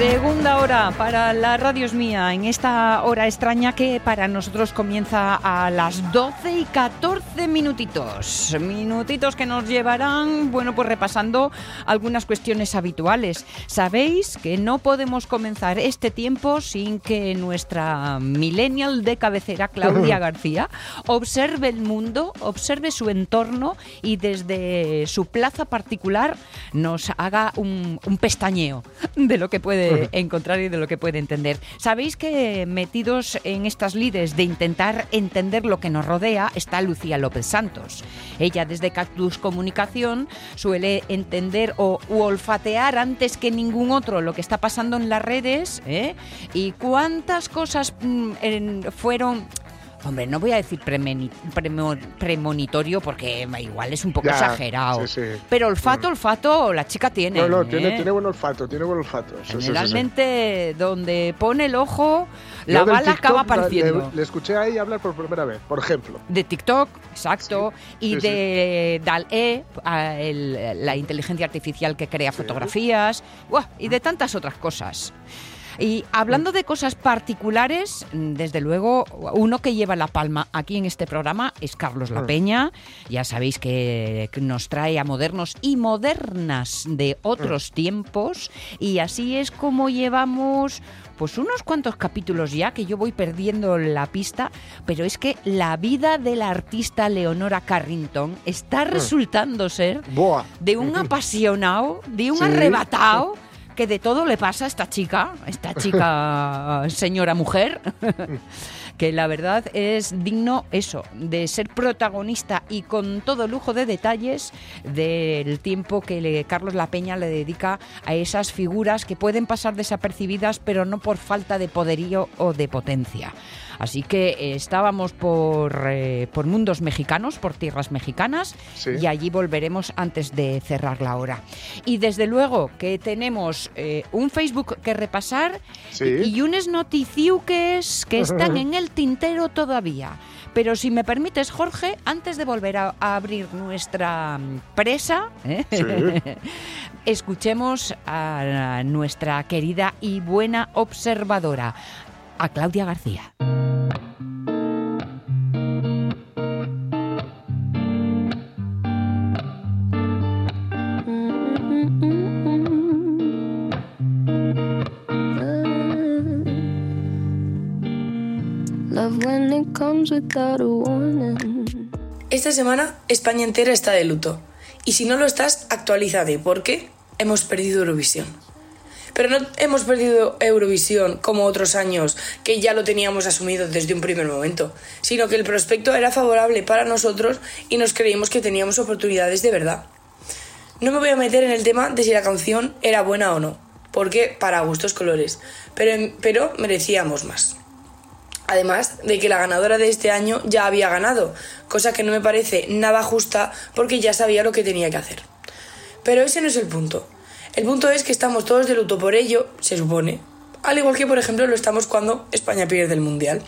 Segunda hora para la Radio es mía, en esta hora extraña que para nosotros comienza a las 12 y 14 minutitos. Minutitos que nos llevarán, bueno, pues repasando algunas cuestiones habituales. Sabéis que no podemos comenzar este tiempo sin que nuestra millennial de cabecera, Claudia García, observe el mundo, observe su entorno y desde su plaza particular nos haga un, un pestañeo de lo que puede encontrar y de lo que puede entender. Sabéis que metidos en estas lides de intentar entender lo que nos rodea está Lucía López Santos. Ella desde Cactus Comunicación suele entender o olfatear antes que ningún otro lo que está pasando en las redes ¿eh? y cuántas cosas mm, fueron Hombre, no voy a decir premonitorio porque igual es un poco exagerado. Pero olfato, olfato, la chica tiene. No, no, tiene, ¿eh? tiene buen olfato, tiene buen olfato. Generalmente, donde pone el ojo, la bala acaba apareciendo. Le, escuché ahí hablar por primera vez, por ejemplo. De TikTok, exacto. y de DAL-E, la inteligencia artificial que crea fotografías. y de tantas otras cosas. Y hablando de cosas particulares, desde luego, uno que lleva la palma aquí en este programa es Carlos La mm. Peña. Ya sabéis que nos trae a modernos y modernas de otros mm. tiempos. Y así es como llevamos pues unos cuantos capítulos ya que yo voy perdiendo la pista, pero es que la vida de la artista Leonora Carrington está mm. resultando ser de un apasionado, de un arrebatado que de todo le pasa a esta chica, esta chica señora mujer, que la verdad es digno eso, de ser protagonista y con todo lujo de detalles del tiempo que Carlos La Peña le dedica a esas figuras que pueden pasar desapercibidas, pero no por falta de poderío o de potencia. Así que eh, estábamos por, eh, por mundos mexicanos, por tierras mexicanas, y allí volveremos antes de cerrar la hora. Y desde luego que tenemos eh, un Facebook que repasar y unos noticiuques que están en el tintero todavía. Pero si me permites, Jorge, antes de volver a, abrir nuestra presa, escuchemos a nuestra querida y buena observadora, a Claudia García. Esta semana España entera está de luto. Y si no lo estás, actualízate, porque hemos perdido Eurovisión. Pero no hemos perdido Eurovisión como otros años, que ya lo teníamos asumido desde un primer momento, sino que el prospecto era favorable para nosotros y nos creímos que teníamos oportunidades de verdad. No me voy a meter en el tema de si la canción era buena o no, porque para gustos colores, pero, pero merecíamos más. Además de que la ganadora de este año ya había ganado, cosa que no me parece nada justa porque ya sabía lo que tenía que hacer. Pero ese no es el punto. El punto es que estamos todos de luto por ello, se supone. Al igual que, por ejemplo, lo estamos cuando España pierde el Mundial.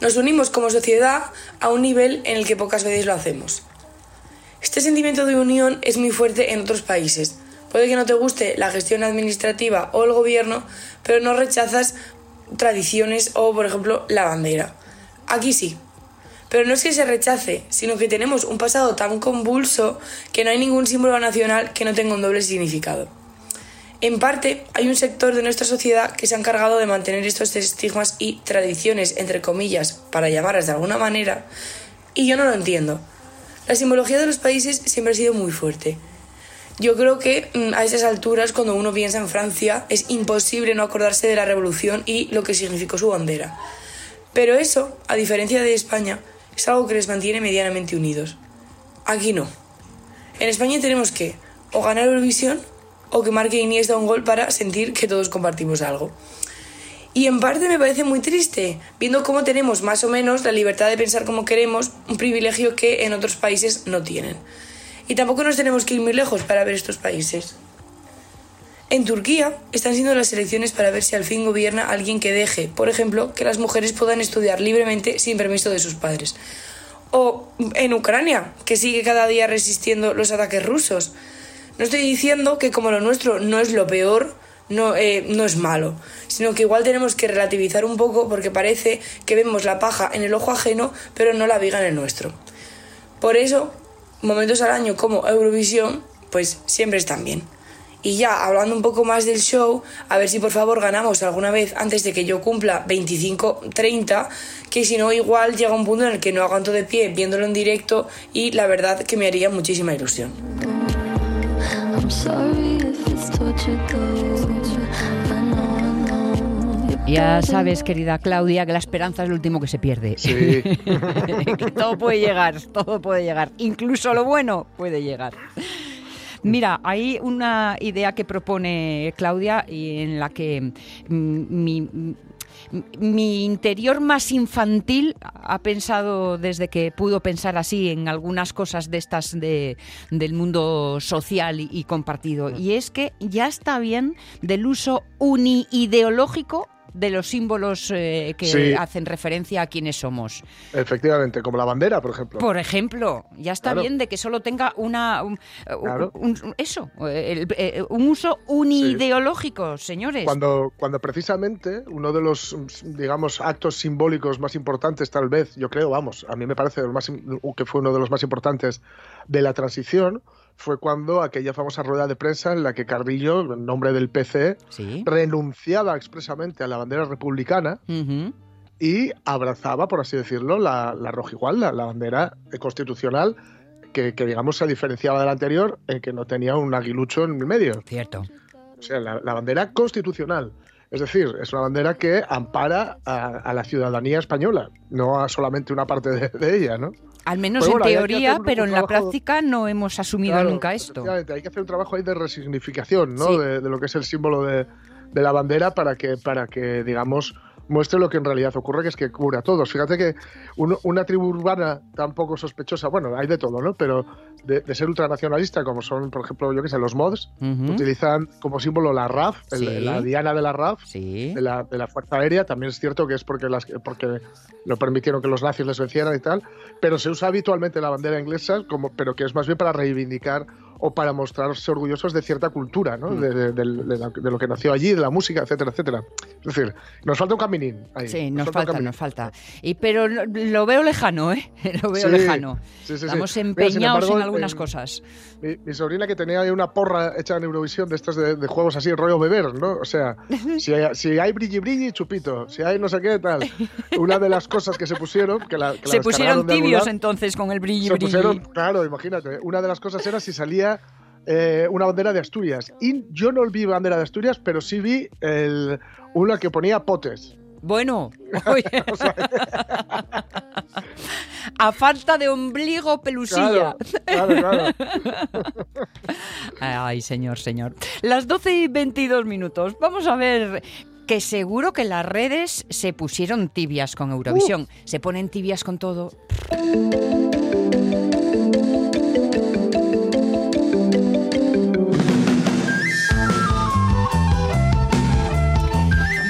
Nos unimos como sociedad a un nivel en el que pocas veces lo hacemos. Este sentimiento de unión es muy fuerte en otros países. Puede que no te guste la gestión administrativa o el gobierno, pero no rechazas tradiciones o, por ejemplo, la bandera. Aquí sí. Pero no es que se rechace, sino que tenemos un pasado tan convulso que no hay ningún símbolo nacional que no tenga un doble significado. En parte, hay un sector de nuestra sociedad que se ha encargado de mantener estos estigmas y tradiciones, entre comillas, para llamarlas de alguna manera, y yo no lo entiendo. La simbología de los países siempre ha sido muy fuerte. Yo creo que mm, a esas alturas, cuando uno piensa en Francia, es imposible no acordarse de la revolución y lo que significó su bandera. Pero eso, a diferencia de España, es algo que les mantiene medianamente unidos. Aquí no. En España tenemos que o ganar Eurovisión o que marque Iniesta un gol para sentir que todos compartimos algo. Y en parte me parece muy triste, viendo cómo tenemos más o menos la libertad de pensar como queremos, un privilegio que en otros países no tienen. Y tampoco nos tenemos que ir muy lejos para ver estos países. En Turquía están siendo las elecciones para ver si al fin gobierna alguien que deje, por ejemplo, que las mujeres puedan estudiar libremente sin permiso de sus padres. O en Ucrania, que sigue cada día resistiendo los ataques rusos. No estoy diciendo que como lo nuestro no es lo peor, no, eh, no es malo, sino que igual tenemos que relativizar un poco porque parece que vemos la paja en el ojo ajeno, pero no la viga en el nuestro. Por eso, momentos al año como Eurovisión, pues siempre están bien. Y ya, hablando un poco más del show, a ver si por favor ganamos alguna vez antes de que yo cumpla 25, 30, que si no igual llega un punto en el que no aguanto de pie viéndolo en directo y la verdad que me haría muchísima ilusión. Ya sabes, querida Claudia, que la esperanza es lo último que se pierde. Sí. que todo puede llegar, todo puede llegar. Incluso lo bueno puede llegar. Mira, hay una idea que propone Claudia y en la que mm, mi, mm, mi interior más infantil ha pensado desde que pudo pensar así en algunas cosas de estas de, del mundo social y, y compartido. Y es que ya está bien del uso uniideológico de los símbolos eh, que Sí. hacen referencia a quienes somos. Efectivamente, como la bandera, por ejemplo. Por ejemplo, ya está Claro. bien de que solo tenga una un- Claro. un- un- eso, el- eh, un uso unideológico, señores. Cuando, cuando precisamente uno de los, digamos, actos simbólicos más importantes, tal vez, yo creo, vamos, a mí me parece el más, que fue uno de los más importantes de la transición, fue cuando aquella famosa rueda de prensa en la que Carrillo, en nombre del PC, Sí. renunciaba expresamente a la bandera republicana y abrazaba, por así decirlo, la, la rojigualda, la bandera constitucional que, que, digamos, se diferenciaba de la anterior en que no tenía un aguilucho en el medio. Cierto. O sea, la, la bandera constitucional. Es decir, es una bandera que ampara a, a la ciudadanía española, no a solamente una parte de, de ella, ¿no? Al menos en bueno, teoría, un- pero un en la práctica no hemos asumido Claro, nunca esto. Hay que hacer un trabajo ahí de resignificación, ¿no? Sí. De, de lo que es el símbolo de, de la bandera para que, para que, digamos, muestre lo que en realidad ocurre, que es que cubre a todos. Fíjate que uno- una tribu urbana tan poco sospechosa, bueno, hay de todo, ¿no? Pero de, de ser ultranacionalista, como son, por ejemplo, yo qué sé, los mods, Ujú. utilizan como símbolo la RAF, el- Sí. la diana de la RAF, Sí. de la, de la Fuerza Aérea. También es cierto que es porque, las, porque no permitieron que los nazis les vencieran y tal. Pero se usa habitualmente la bandera inglesa, como, pero que es más bien para reivindicar o para mostrarse orgullosos de cierta cultura, ¿no? Mm. de, de- de- la- de lo que nació allí, de la música, etcétera, etcétera. Es decir, nos falta un caminín. ahí, Sí, nos un falta, caminín. nos falta. Y, pero lo, veo lejano, ¿eh? Lo veo Sí, lejano. sí, sí. Estamos Mira, empeñados embargo, en algunas en- cosas. Mi, mi sobrina que tenía ahí una porra hecha en Eurovisión de estos de, juegos así, rollo beber, ¿no? O sea, si hay, si hay brilli brilli, chupito, si hay no sé qué, tal. Una de las cosas que se pusieron, que la, que la Se pusieron de algún tibios entonces con el brilli se brilli. pusieron, claro, imagínate, una de las cosas era si salía eh, una bandera de Asturias. Y yo no vi bandera de Asturias, pero sí vi el, una que ponía potes. Bueno, oye. a falta de ombligo pelusilla. Claro, claro, claro. Ay, señor, señor. Las 12 y 22 minutos. Vamos a ver que seguro que las redes se pusieron tibias con Eurovisión. Se ponen tibias con todo.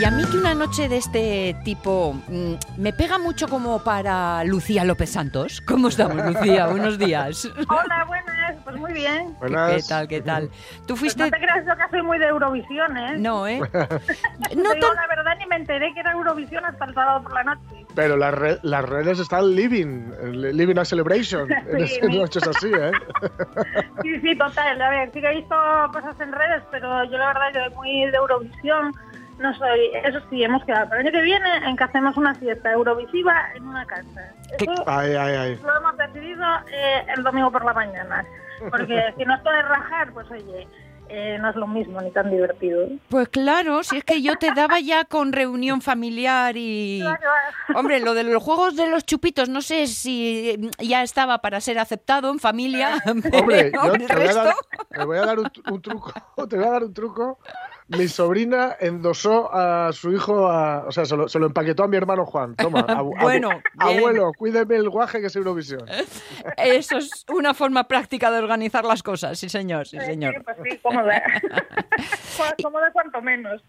Y a mí que una noche de este tipo mm, me pega mucho como para Lucía López Santos. ¿Cómo estamos, Lucía? Buenos días. Hola, buenas, pues muy bien. ¿Qué, Buenas. qué tal, qué tal? ¿Tú Pues fuiste...? no te creas yo que soy muy de Eurovisión, ¿eh? No, ¿eh? Te No digo tan... la verdad, ni me enteré que era Eurovisión hasta el sábado por la noche. Pero las, re- las redes están living, living a celebration. en Sí, esas mi- noches así, ¿eh? Sí, sí, total. A ver, sí que he visto cosas en redes, pero yo la verdad yo muy de Eurovisión. No soy, eso sí, hemos quedado para el año que viene en que hacemos una fiesta eurovisiva en una casa. Eso Ay, ay, ay. lo hemos decidido eh, el domingo por la mañana. Porque si no es de rajar, pues oye, eh, no es lo mismo ni tan divertido. Pues claro, si es que yo te daba ya con reunión familiar y... Claro, Hombre, lo de los juegos de los chupitos, no sé si ya estaba para ser aceptado en familia. Hombre, yo te voy, a dar, resto... te voy a dar un, un truco, te voy a dar un truco mi sobrina endosó a su hijo, a- o sea, se lo, se lo empaquetó a mi hermano Juan. Toma, abu- abu- Bueno, bien. abuelo, cuídeme el guaje que es Eurovisión. Eso es una forma práctica de organizar las cosas, sí señor, sí Sí, señor. pues sí, cómoda. Cómoda cuanto menos.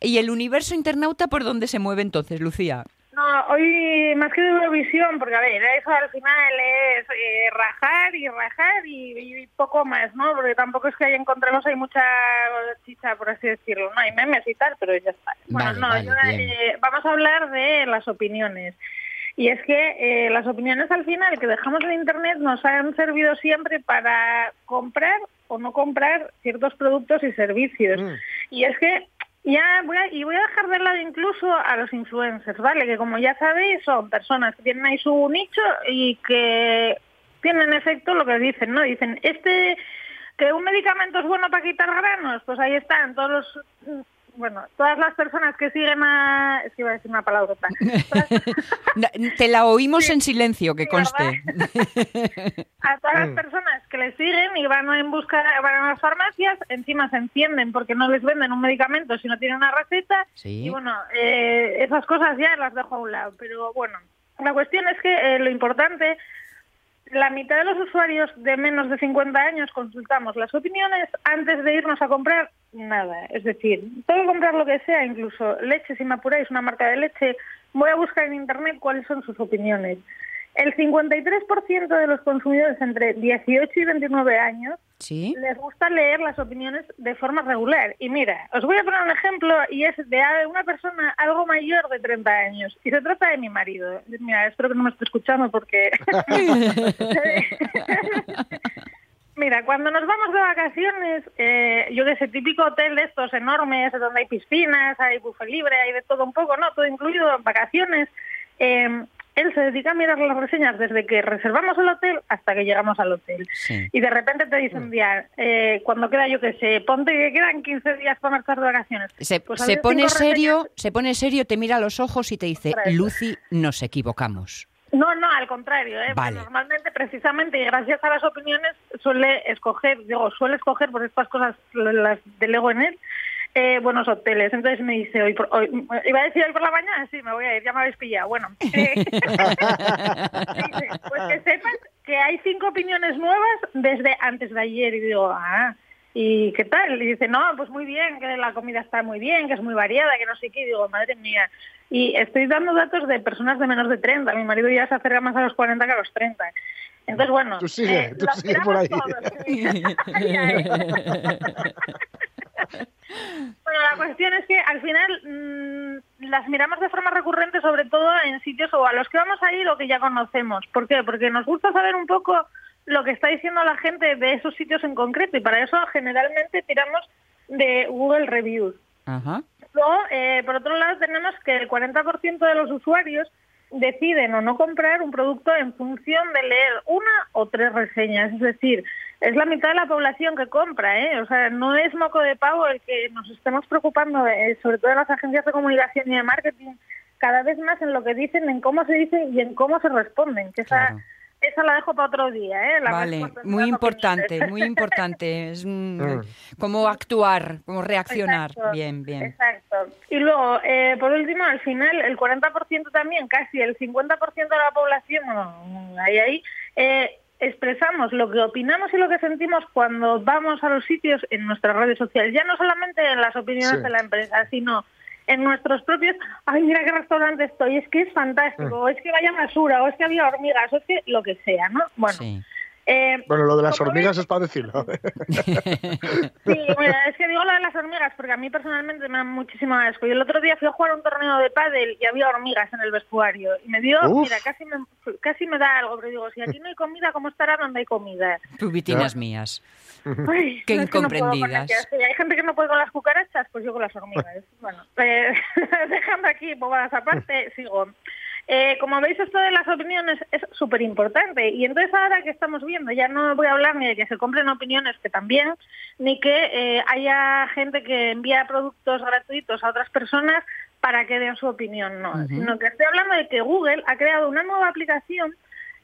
¿Y el universo internauta por dónde se mueve entonces, Lucía? No, hoy más que de Eurovisión, porque a ver, eso al final es eh, rajar y rajar y, y poco más, ¿no? Porque tampoco es que ahí encontremos hay mucha chicha, por así decirlo, ¿no? Hay memes y tal, pero ya está. Bueno, Vale, no, vale, yo, bien. eh, vamos a hablar de las opiniones. Y es que eh, las opiniones al final que dejamos en Internet nos han servido siempre para comprar o no comprar ciertos productos y servicios. Mm. Y es que ya voy a, y voy a dejar de lado incluso a los influencers, ¿vale? Que como ya sabéis son personas que tienen ahí su nicho y que tienen en efecto lo que dicen, ¿no? Dicen, este que un medicamento es bueno para quitar granos, pues ahí están todos los bueno, todas las personas que siguen a... Es que iba a decir una palabra. Na- Te la oímos en silencio, que Sí, conste. a todas las Mm. personas que le siguen y van en busca van a las farmacias, encima se encienden porque no les venden un medicamento si no tienen una receta. Sí. Y bueno, eh, esas cosas ya las dejo a un lado. Pero bueno, la cuestión es que eh, lo importante, la mitad de los usuarios de menos de 50 años consultamos las opiniones antes de irnos a comprar nada. Es decir, que comprar lo que sea, incluso leche, si me apuráis, una marca de leche, voy a buscar en Internet cuáles son sus opiniones. El 53% de los consumidores entre 18 y 29 años Sí. les gusta leer las opiniones de forma regular. Y mira, os voy a poner un ejemplo y es de una persona algo mayor de 30 años. Y se trata de mi marido. Mira, espero que no me esté escuchando porque... Mira, cuando nos vamos de vacaciones, eh, yo que sé, típico hotel de estos enormes, donde hay piscinas, hay buffet libre, hay de todo un poco, ¿no? Todo incluido, vacaciones. eh, él se dedica a mirar las reseñas desde que reservamos el hotel hasta que llegamos al hotel. Sí. Y de repente te dice un día, eh, cuando queda, yo que sé, ponte que quedan 15 días para marchar de vacaciones. Se, Pues se pone serio, reseñas- se pone serio, te mira a los ojos y te dice. Lucy, nos equivocamos. No, no, al contrario. ¿eh? Vale. Normalmente, precisamente, y gracias a las opiniones, suele escoger, digo, suele escoger, por estas cosas las delego en él, eh, buenos hoteles. Entonces me dice, hoy, por- hoy, iba a decir hoy por la mañana, sí, me voy a ir, ya me habéis pillado. Bueno, eh, dice, pues que sepan que hay cinco opiniones nuevas desde antes de ayer. Y digo, ah, ¿y qué tal? Y dice, no, pues muy bien, que la comida está muy bien, que es muy variada, que no sé qué. Y digo, madre mía. Y estoy dando datos de personas de menos de 30. Mi marido ya se acerca más a los 40 que a los 30. Entonces, bueno. Tú sigue, tú lo sigue por ahí. todos. Bueno, la cuestión es que al final mm, las miramos de forma recurrente, sobre todo en sitios o a los que vamos a ir o que ya conocemos. ¿Por qué? Porque nos gusta saber un poco lo que está diciendo la gente de esos sitios en concreto y para eso generalmente tiramos de Google Reviews. Ajá. Luego, eh, por otro lado, tenemos que el 40% de los usuarios deciden o no comprar un producto en función de leer una o tres reseñas. Es decir, es la mitad de la población que compra, ¿eh? O sea, no es moco de pavo el que nos estemos preocupando, eh, sobre todo en las agencias de comunicación y de marketing, cada vez más en lo que dicen, en cómo se dice y en cómo se responden. Que esa, Claro. esa la dejo para otro día, ¿eh? La Vale, de muy importante, muy importante. Es mm, Mm. cómo actuar, cómo reaccionar. Exacto, Bien, bien. Exacto. Y luego, eh, por último, al final, el 40% también, casi el 50% de la población, bueno, ahí, ahí, eh, expresamos lo que opinamos y lo que sentimos cuando vamos a los sitios en nuestras redes sociales. Ya no solamente en las opiniones Sí. de la empresa, sino en nuestros propios, ay, mira qué restaurante estoy, es que es fantástico, o es que vaya basura, o es que había hormigas, o es que lo que sea, ¿no? Bueno, Sí. Eh, Bueno, lo de las hormigas es para decirlo. Sí, bueno, es que digo lo de las hormigas porque a mí personalmente me da muchísimo asco. Y el otro día fui a jugar un torneo de pádel y había hormigas en el vestuario. Y me dio, Uf. mira, casi me, casi me da algo, pero digo, si aquí no hay comida, ¿cómo estará donde hay comida? Pubitinas mías. Ay, Qué no, es que no puedo con incomprendidas. hay gente que no puede con las cucarachas, pues yo con las hormigas. Bueno, eh, dejando aquí bobadas aparte, sigo. Eh, como veis, esto de las opiniones es súper importante. Y entonces ahora que estamos viendo, ya no voy a hablar ni de que se compren opiniones, que también, ni que eh, haya gente que envía productos gratuitos a otras personas para que den su opinión, no. Sino que estoy hablando de que Google ha creado una nueva aplicación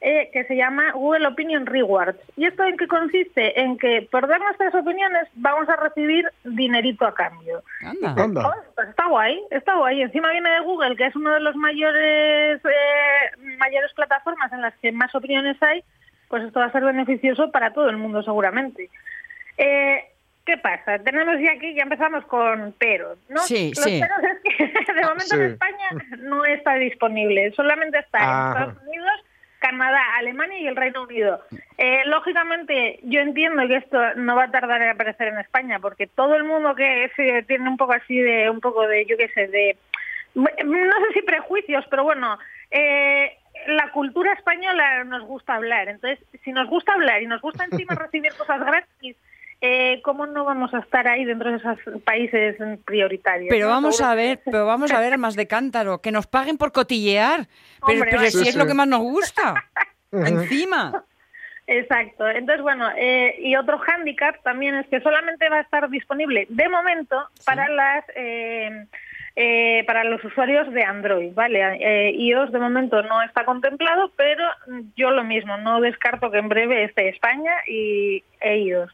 eh, que se llama Google Opinion Rewards. ¿Y esto en qué consiste? En que por dar nuestras opiniones vamos a recibir dinerito a cambio. Anda. Anda. Oh, pues está guay, está guay. Encima viene de Google, que es uno de los mayores eh, mayores plataformas en las que más opiniones hay, pues esto va a ser beneficioso para todo el mundo seguramente. Eh, ¿Qué pasa? Tenemos ya aquí, ya empezamos con peros, ¿no? Sí, Los sí. peros es que de momento en. España no está disponible, solamente está en Estados Unidos, Canadá, Alemania y el Reino Unido. Eh, lógicamente, yo entiendo que esto no va a tardar en aparecer en España, porque todo el mundo que es, tiene un poco así de, un poco de, yo qué sé, de, no sé si prejuicios, pero bueno, eh, la cultura española nos gusta hablar. Entonces, si nos gusta hablar y nos gusta encima recibir cosas gratis, eh, ¿cómo no vamos a estar ahí dentro de esos países prioritarios? Pero no? vamos Seguro a ver, pero vamos a ver más de cántaro, que nos paguen por cotillear. Pero, Hombre, pero vale. si Sí, es lo sí. que más nos gusta. Encima. Exacto. Entonces, bueno, eh, y otro hándicap también es que solamente va a estar disponible de momento para las eh, eh, para los usuarios de Android, ¿vale? Eh, iOS de momento no está contemplado, pero yo lo mismo, no descarto que en breve esté España y e iOS.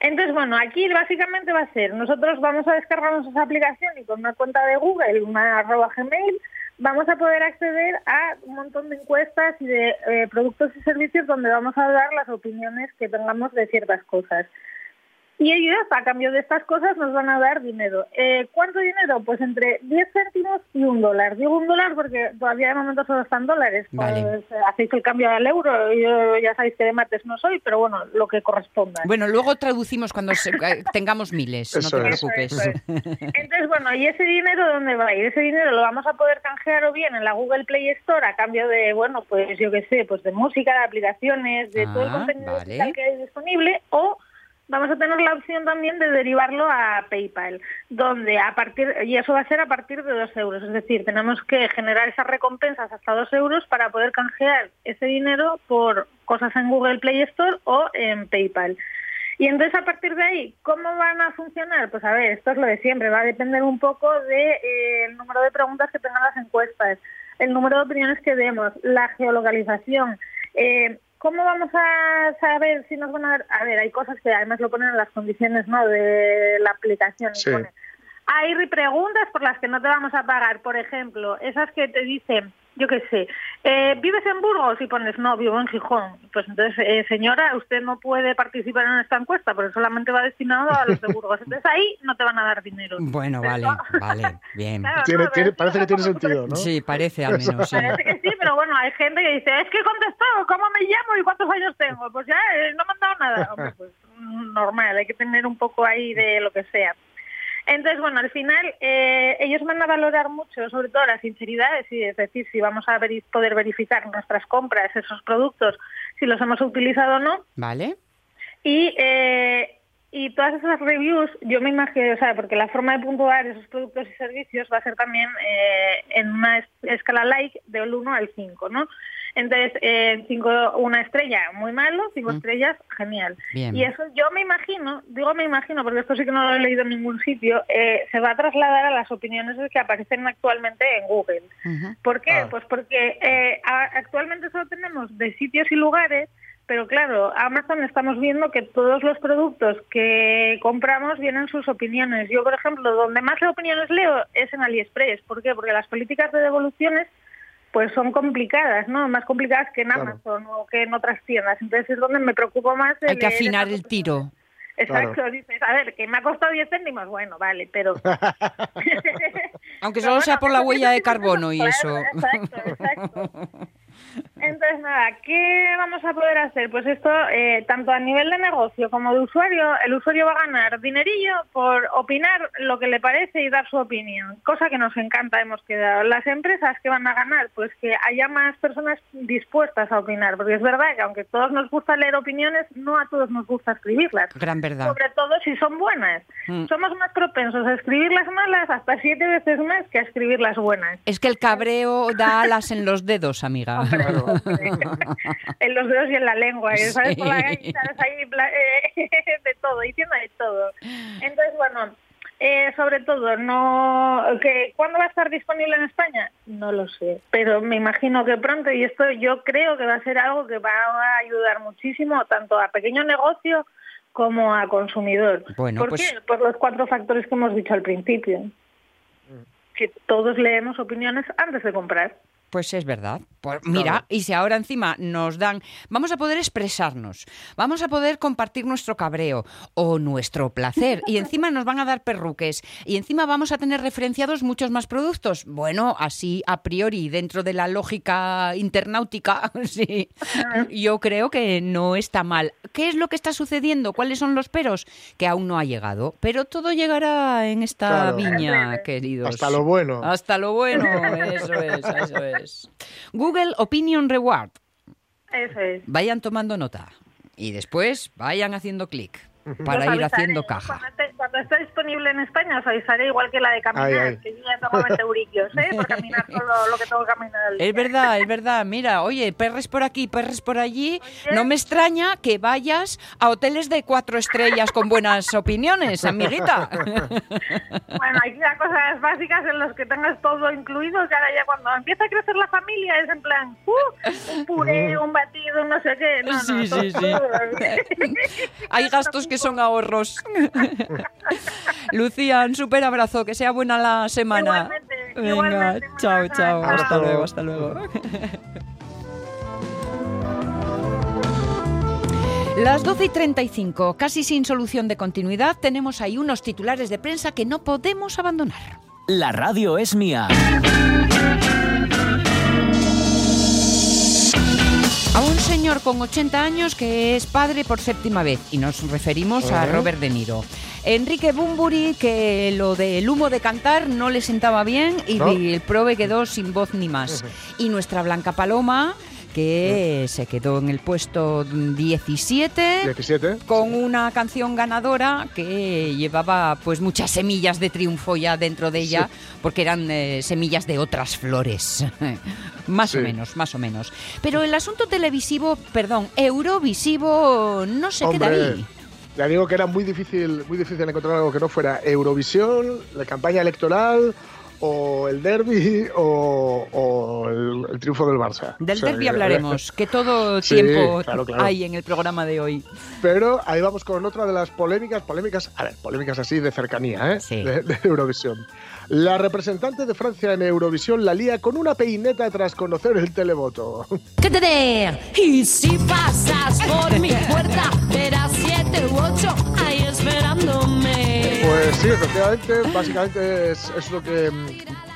Entonces, bueno, aquí básicamente va a ser, nosotros vamos a descargarnos esa aplicación y con una cuenta de Google, una arroba Gmail, vamos a poder acceder a un montón de encuestas y de eh, productos y servicios donde vamos a dar las opiniones que tengamos de ciertas cosas. Y ellos, a cambio de estas cosas, nos van a dar dinero. Eh, ¿Cuánto dinero? Pues entre 10 céntimos y un dólar. Digo un dólar porque todavía de momento solo están dólares. Vale. Pues, hacéis el cambio al euro. Yo ya sabéis que de mates no soy, pero bueno, lo que corresponda. Bueno, luego traducimos cuando se- eh, tengamos miles, Eso no te es. preocupes. Eso es. Entonces, bueno, ¿y ese dinero dónde va a ir? Ese dinero lo vamos a poder canjear o bien en la Google Play Store a cambio de, bueno, pues yo qué sé, pues de música, de aplicaciones, de todo el Ah, contenido vale. digital que hay disponible, o vamos a tener la opción también de derivarlo a PayPal, donde a partir, y eso va a ser a partir de dos euros, es decir, tenemos que generar esas recompensas hasta dos euros para poder canjear ese dinero por cosas en Google Play Store o en PayPal. Y entonces a partir de ahí, ¿cómo van a funcionar? Pues a ver, esto es lo de siempre, va a depender un poco del de, eh, número de preguntas que tengan las encuestas, el número de opiniones que demos, la geolocalización. Eh, ¿Cómo vamos a saber si nos van a dar? A ver, hay cosas que además lo ponen en las condiciones ¿no? de la aplicación. Sí. hay preguntas por las que no te vamos a pagar. Por ejemplo, esas que te dicen, yo qué sé, eh, ¿vives en Burgos? Y pones, no, vivo en Gijón. Pues entonces, eh, señora, usted no puede participar en esta encuesta porque solamente va destinado a los de Burgos. Entonces ahí no te van a dar dinero. Bueno, Pero- vale, vale, bien. Claro, Tiene- no, tiene- parece que tiene sentido, ¿no? Sí, parece al menos. sí. Parece que sí, pero bueno, hay gente que dice, es que he contestado, ¿cómo me llamo y cuántos años tengo? Pues ya, eh, no me han dado nada. Hombre, pues mm, normal, hay que tener un poco ahí de lo que sea. Entonces, bueno, al final eh, ellos van a valorar mucho, sobre todo la sinceridad, es es decir, si vamos a veri- poder verificar nuestras compras, esos productos, si los hemos utilizado o no. ¿Vale? Y, eh, y todas esas reviews, yo me imagino, o sea, porque la forma de puntuar esos productos y servicios va a ser también eh, en una es- escala like del 1 al 5, ¿no? Entonces, eh, cinco, una estrella, muy malo, cinco Mm. estrellas, genial. Bien. Y eso yo me imagino, digo me imagino, porque esto sí que no lo he leído en ningún sitio, eh, se va a trasladar a las opiniones que aparecen actualmente en Google. ¿Por qué? Ah. Pues porque eh, actualmente solo tenemos de sitios y lugares, pero claro, Amazon estamos viendo que todos los productos que compramos vienen sus opiniones. Yo, por ejemplo, donde más opiniones leo es en AliExpress. ¿Por qué? Porque las políticas de devoluciones pues son complicadas, ¿no? Más complicadas que en Claro. Amazon o que en otras tiendas. Entonces es donde me preocupo más. Hay que afinar el tiro. Exacto, Claro. dices, a ver, que me ha costado 10 céntimos, bueno, vale, pero... Aunque solo sea por la esos huella de 10 céntimos, carbono y claro, eso. Exacto, exacto. Entonces, nada, ¿qué vamos a poder hacer? Pues esto, eh, tanto a nivel de negocio como de usuario, el usuario va a ganar dinerillo por opinar lo que le parece y dar su opinión, cosa que nos encanta, hemos quedado. Las empresas que van a ganar, pues que haya más personas dispuestas a opinar, porque es verdad que aunque a todos nos gusta leer opiniones, no a todos nos gusta escribirlas. Gran verdad. Sobre todo si son buenas. Mm. Somos más propensos a escribir las malas hasta siete veces más que a escribir las buenas. Es que el cabreo da alas en los dedos, amiga. en los dedos y en la lengua, ¿eh? ¿sabes? Por la Sí. ¿sabes? Ahí, eh, de todo, diciendo de todo. Entonces, bueno, Eh, sobre todo, no que ¿cuándo va a estar disponible en España? No lo sé, pero me imagino que pronto y esto yo creo que va a ser algo que va a ayudar muchísimo tanto a pequeño negocio como a consumidor. Bueno, ¿Por pues- qué? Por los cuatro factores que hemos dicho al principio. Que todos leemos opiniones antes de comprar. Pues es verdad. Pues mira, y si ahora encima nos dan, vamos a poder expresarnos, vamos a poder compartir nuestro cabreo o nuestro placer, y encima nos van a dar perruques, y encima vamos a tener referenciados muchos más productos. Bueno, así a priori, dentro de la lógica internautica, sí, yo creo que no está mal. ¿Qué es lo que está sucediendo? ¿Cuáles son los peros? Que aún no ha llegado, pero todo llegará en esta Claro. viña, queridos. Hasta lo bueno. Hasta lo bueno, eso es, eso es. Google Opinion Reward. Eso es. Vayan tomando nota y después vayan haciendo clic para ir haciendo caja. Cuando esté, cuando esté disponible en España os avisaré igual que la de caminar, Ay, ay. que yo ya tengo 20 euriquios, ¿eh? Por caminar solo lo que tengo que caminar al día. Es verdad, es verdad. Mira, oye, perres por aquí, perres por allí. No me extraña que vayas a hoteles de cuatro estrellas con buenas opiniones, amiguita. Bueno, hay que ir a cosas básicas en las que tengas todo incluido, que ahora ya cuando empieza a crecer la familia es en plan, uh, un puré, un batido, no sé qué. No, no, Sí, todo- sí, sí. todo. Hay gastos que son ahorros. Lucía, un súper abrazo, que sea buena la semana. Igualmente, Venga, igualmente, chao, Mónica, chao. chao. Hasta luego, hasta luego. Las 12 y 35, casi sin solución de continuidad, tenemos ahí unos titulares de prensa que no podemos abandonar. La radio es mía. A un señor con 80 años que es padre por séptima vez, y nos referimos a. Robert De Niro. Enrique Bumburi, que lo del humo de cantar no le sentaba bien y No. el prove quedó sin voz ni más. Y nuestra Blanca Paloma, que se quedó en el puesto 17 17. con una canción ganadora que llevaba pues muchas semillas de triunfo ya dentro de ella, porque eran eh, semillas de otras flores. más o menos, más o menos. Pero el asunto televisivo, perdón, eurovisivo no se queda ahí. ya digo que era muy difícil, muy difícil encontrar algo que no fuera Eurovisión, la campaña electoral o el derby o, o el, el triunfo del Barça. Del O sea, derby que- hablaremos, que todo Sí, tiempo claro, claro. hay en el programa de hoy. Pero ahí vamos con otra de las polémicas, polémicas, a ver, polémicas así de cercanía, ¿eh? Sí. De, de Eurovisión. La representante de Francia en Eurovisión la lía con una peineta tras conocer el televoto. ¿Qué te de? Y si pasas por mi puerta, verás siete u ocho ahí esperándome. Pues sí, efectivamente, básicamente es, es lo que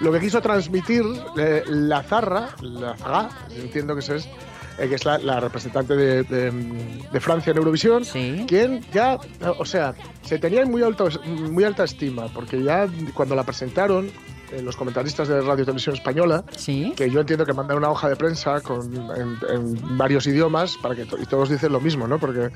lo que quiso transmitir eh, la Zarra, la Zaga, entiendo que es, eh, que es la, la representante de, de, de Francia en Eurovisión, Sí. quien ya, o sea, se tenía en muy, alto, muy alta estima, porque ya cuando la presentaron, eh, los comentaristas de Radio Televisión Española, Sí. que yo entiendo que mandan una hoja de prensa con, en, en varios idiomas para que to- y todos dicen lo mismo, ¿no? Porque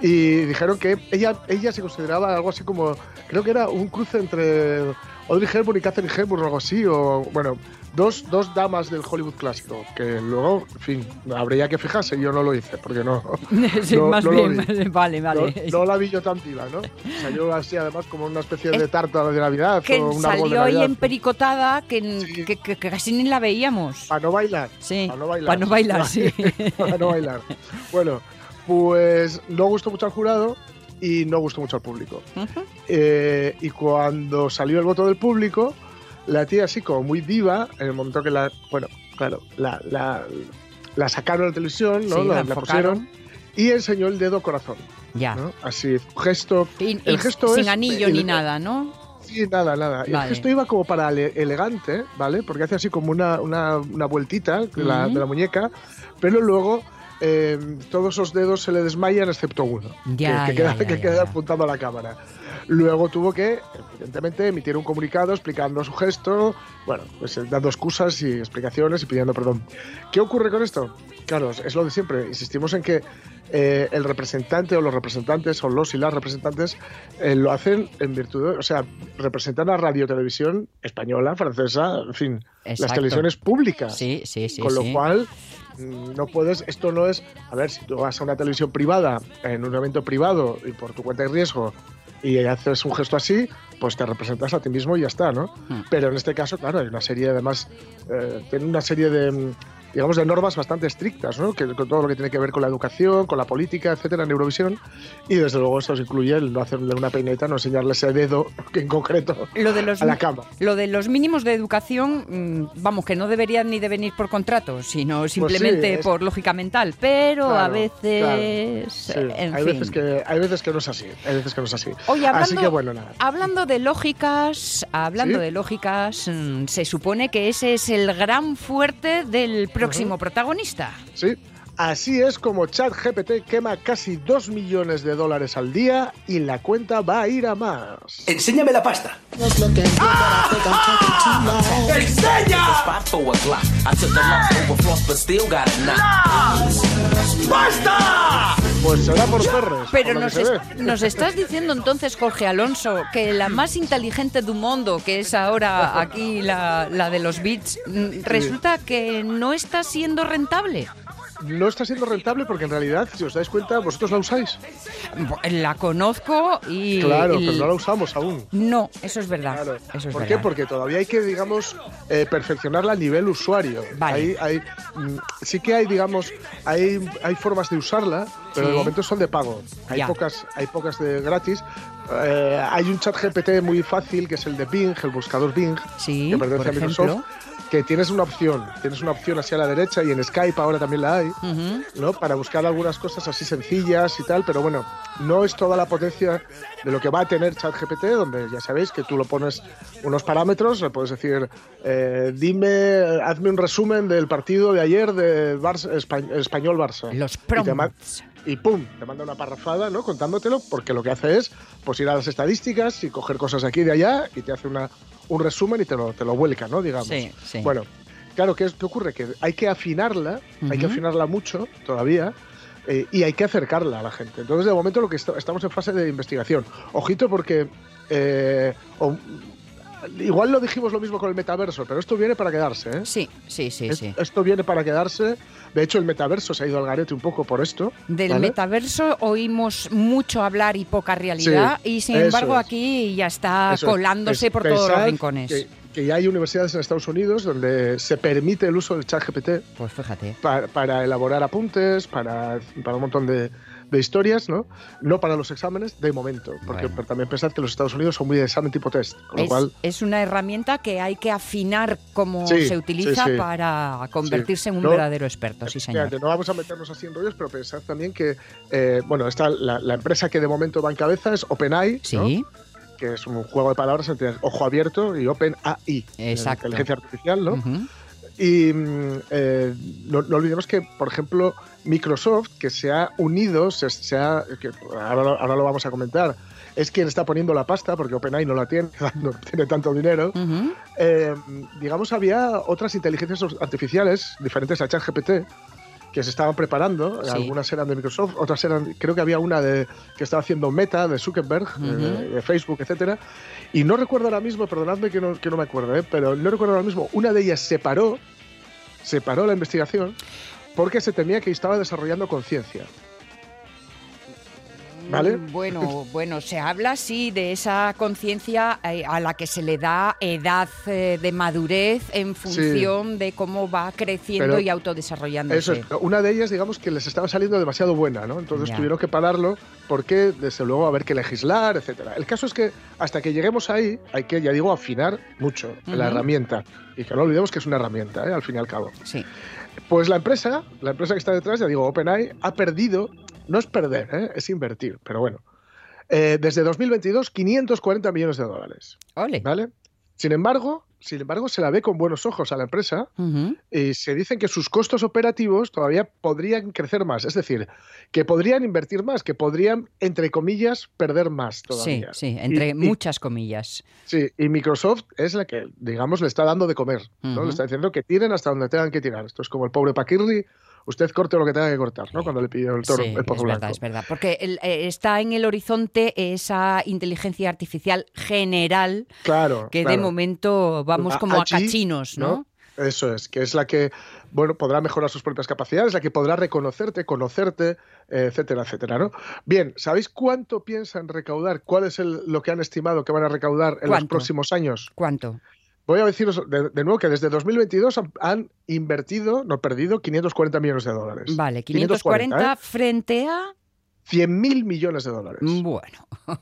y dijeron que ella ella se consideraba algo así como creo que era un cruce entre Audrey Hepburn y Catherine Hepburn o algo así o bueno dos, dos damas del Hollywood clásico que luego en fin habría que fijarse yo no lo hice porque no Sí, no- más no lo bien, vi. vale, vale. no, no la vi yo tan viva, ¿no? Yo así además como una especie de tarta de Navidad que o un árbol de salió ahí Navidad. empericotada que, Sí. que, que- que casi ni la veíamos. Para no bailar. Sí, Para no bailar. para no bailar, sí. para no bailar. Bueno, pues no gustó mucho al jurado y no gustó mucho al público. Ujú. Eh, y cuando salió el voto del público, la tía así como muy diva, en el momento que la, bueno, claro, la, la, la sacaron a la televisión, ¿no? Sí, la pusieron y enseñó el dedo corazón, Ya. ¿no? Así, gesto, Y- el gesto sin es- anillo el- ni nada, ¿no? Sí, nada, nada. Y Vale. El gesto iba como para ele- elegante, ¿vale? Porque hace así como una, una, una vueltita la, de la muñeca, pero luego eh, todos esos dedos se le desmayan excepto uno, Ya, que, que ya, queda, ya, que ya, queda ya. apuntado a la cámara. Luego tuvo que, evidentemente, emitir un comunicado explicando su gesto, bueno, pues dando excusas y explicaciones y pidiendo perdón. ¿Qué ocurre con esto? Claro, es lo de siempre. Insistimos en que eh, el representante o los representantes o los y las representantes eh, lo hacen en virtud de, o sea, representan a Radio Televisión española, francesa, en fin, las televisiones públicas. Sí, sí, sí. Con lo sí. cual, mm, no puedes, esto no es, a ver, si tú vas a una televisión privada, en un evento privado y por tu cuenta y riesgo, y haces un gesto así, pues te representas a ti mismo y ya está, ¿no? Hmm. Pero en este caso, claro, hay una serie, además, eh, tiene una serie de, mm, digamos, de normas bastante estrictas, ¿no? Que, con todo lo que tiene que ver con la educación, con la política, etcétera, en Eurovisión. Y desde luego esto incluye el no hacerle una peineta, no enseñarle ese dedo en concreto Lo de los a la cama. Lo de los mínimos de educación, mm, vamos, que no deberían ni de venir por contrato, sino simplemente Pues es- por lógica mental. Pero a Claro, veces, Sí, en hay, fin. veces que, hay veces que no es así, hay veces que no es así. Oye, hablando, así que bueno, nada. hablando de lógicas, hablando ¿Sí? de lógicas, mm, se supone que ese es el gran fuerte del próximo protagonista. Sí. Así es como ChatGPT quema casi 2 millones de dólares al día y la cuenta va a ir a más. Enséñame la pasta. Spot for a Glock. I took the loss over floss, but still got it knocked. ¡Basta! Pues será por perres. Pero nos, es- nos estás diciendo entonces, Jorge Alonso, que la más inteligente del mundo, que es ahora aquí la, la de los bits, mm, resulta que no está siendo rentable. No está siendo rentable porque en realidad, si os dais cuenta, vosotros la usáis. La conozco y... Claro, y- pero no la usamos aún. No, eso es verdad. Claro. Eso es ¿Por verdad. qué? Porque todavía hay que, digamos, eh, perfeccionarla a nivel usuario. Vale. Hay- hay, mm, sí que hay, digamos, hay, hay formas de usarla, pero Sí. de momento son de pago. Hay Ya. pocas, hay pocas de gratis. Eh, hay un chat GPT muy fácil que es el de Bing, el buscador Bing, Sí, que pertenece por a Microsoft. ejemplo. Que tienes una opción, tienes una opción hacia la derecha y en Skype ahora también la hay. ¿no? Para buscar algunas cosas así sencillas y tal, pero bueno, no es toda la potencia de lo que va a tener ChatGPT, donde ya sabéis que tú lo pones unos parámetros, le puedes decir, eh, dime, hazme un resumen del partido de ayer de Barça- Espa- Español-Barça. Los prompts. y pum, te manda una parrafada, ¿no? Contándotelo, porque lo que hace es pues ir a las estadísticas y coger cosas aquí y de allá y te hace una, un resumen y te lo, te lo vuelca, ¿no? Digamos. Sí, sí. Bueno, claro, ¿qué, es- qué ocurre? Que hay que afinarla, hay que afinarla mucho todavía. eh, y hay que acercarla a la gente. Entonces, de momento, lo que est- estamos en fase de investigación. Ojito, porque eh, o- igual lo dijimos lo mismo con el metaverso, pero esto viene para quedarse. ¿eh? Sí, sí, sí, Es- sí. Esto viene para quedarse. De hecho, el metaverso se ha ido al garete un poco por esto. Del ¿vale? metaverso oímos mucho hablar y poca realidad, Sí, y sin embargo es. aquí ya está Eso colándose por todos los rincones. Que, que ya hay universidades en Estados Unidos donde se permite el uso del chat GPT Pues fíjate. para, para elaborar apuntes, para, para un montón de, de historias, ¿no? No para los exámenes, de momento. Porque Bueno. pero también pensad que los Estados Unidos son muy de examen tipo test. Con lo Es, cual, es una herramienta que hay que afinar cómo Sí, se utiliza sí, sí. para convertirse en un No, verdadero experto, sí señor. Fíjate, no vamos a meternos así en rollos, pero pensad también que, eh, bueno, está la, la empresa que de momento va en cabeza es OpenAI, ¿no? Sí, que es un juego de palabras entre ojo abierto y OpenAI, eh, Exacto. inteligencia artificial, ¿no? Y mm, eh, no, no olvidemos que, por ejemplo, Microsoft, que se ha unido, se, se ha, que ahora, lo- ahora lo vamos a comentar, es quien está poniendo la pasta, porque OpenAI no la tiene, no tiene tanto dinero. Eh, digamos, había otras inteligencias artificiales diferentes a ChatGPT que se estaban preparando. Sí. Algunas eran de Microsoft, otras eran, creo que había una de que estaba haciendo Meta, de Zuckerberg, de, de Facebook, etcétera. Y no recuerdo ahora mismo, perdonadme que no, que no me acuerdo, ¿eh? pero no recuerdo ahora mismo, una de ellas se paró, se paró la investigación porque se temía que estaba desarrollando conciencia. ¿Vale? Bueno, bueno, se habla sí de esa conciencia eh, a la que se le da edad eh, de madurez en función de cómo va creciendo Pero y autodesarrollándose. Eso es, una de ellas, digamos que les estaba saliendo demasiado buena, ¿no? Entonces Ya. tuvieron que pararlo porque, desde luego, a haber que legislar, etcétera. El caso es que hasta que lleguemos ahí, hay que, ya digo, afinar mucho la herramienta. Y que no olvidemos que es una herramienta, ¿eh? al fin y al cabo. Sí. Pues la empresa, la empresa que está detrás, ya digo, OpenAI, ha perdido, no es perder, ¿eh? es invertir, pero bueno. Eh, desde 2022, 540 millones de dólares, Ole. ¿vale? Sin embargo, sin embargo, se la ve con buenos ojos a la empresa y se dicen que sus costos operativos todavía podrían crecer más, es decir, que podrían invertir más, que podrían, entre comillas, perder más Sí, todavía. sí, entre Y- y- muchas comillas. Sí, y Microsoft es la que, digamos, le está dando de comer, ¿no? Le está diciendo que tiren hasta donde tengan que tirar. Esto es como el pobre Paquirri, usted corte lo que tenga que cortar, ¿no? Cuando le pidió el toro, Sí, el es pozo verdad, blanco. es verdad. Porque el- eh, está en el horizonte esa inteligencia artificial general Claro. que de momento vamos como a cachinos, ¿no? Eso es, que es la que bueno, podrá mejorar sus propias capacidades, la que podrá reconocerte, conocerte, etcétera, etcétera, ¿no? Bien, ¿sabéis cuánto piensan recaudar? ¿Cuál es el, lo que han estimado que van a recaudar en los próximos años? ¿Cuánto? Voy a deciros de, de nuevo que desde 2022 han, han invertido, no perdido, 540 millones de dólares. Vale, 540 540, ¿eh? frente a... 100.000 millones de dólares. Bueno,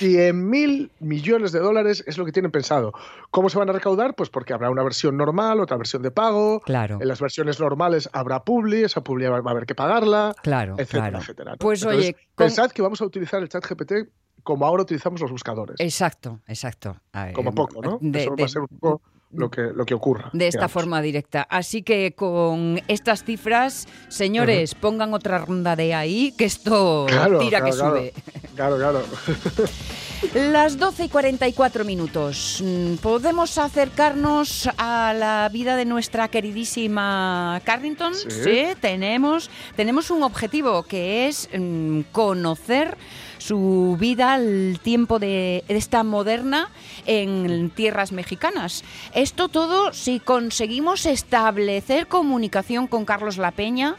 100.000 millones de dólares es lo que tienen pensado. ¿Cómo se van a recaudar? Pues porque habrá una versión normal, otra versión de pago. claro, En las versiones normales habrá publi, esa publi va a haber que pagarla, claro, etcétera, claro. etcétera. ¿no? Pues Entonces, oye, pensad que vamos a utilizar el chat GPT como ahora utilizamos los buscadores. Exacto, exacto. A ver, como poco, ¿no? de- Eso va a ser un poco lo que, lo que ocurra. de esta digamos. forma directa. Así que con estas cifras, señores, pongan otra ronda de ahí, que esto Claro, tira que claro, sube. Claro, claro. Las 12 y 44 minutos. Mm, Podemos acercarnos a la vida de nuestra queridísima Carrington. Sí. tenemos, tenemos un objetivo que es mm, conocer su vida al tiempo de esta moderna en tierras mexicanas. Esto todo si conseguimos establecer comunicación con Carlos La Peña,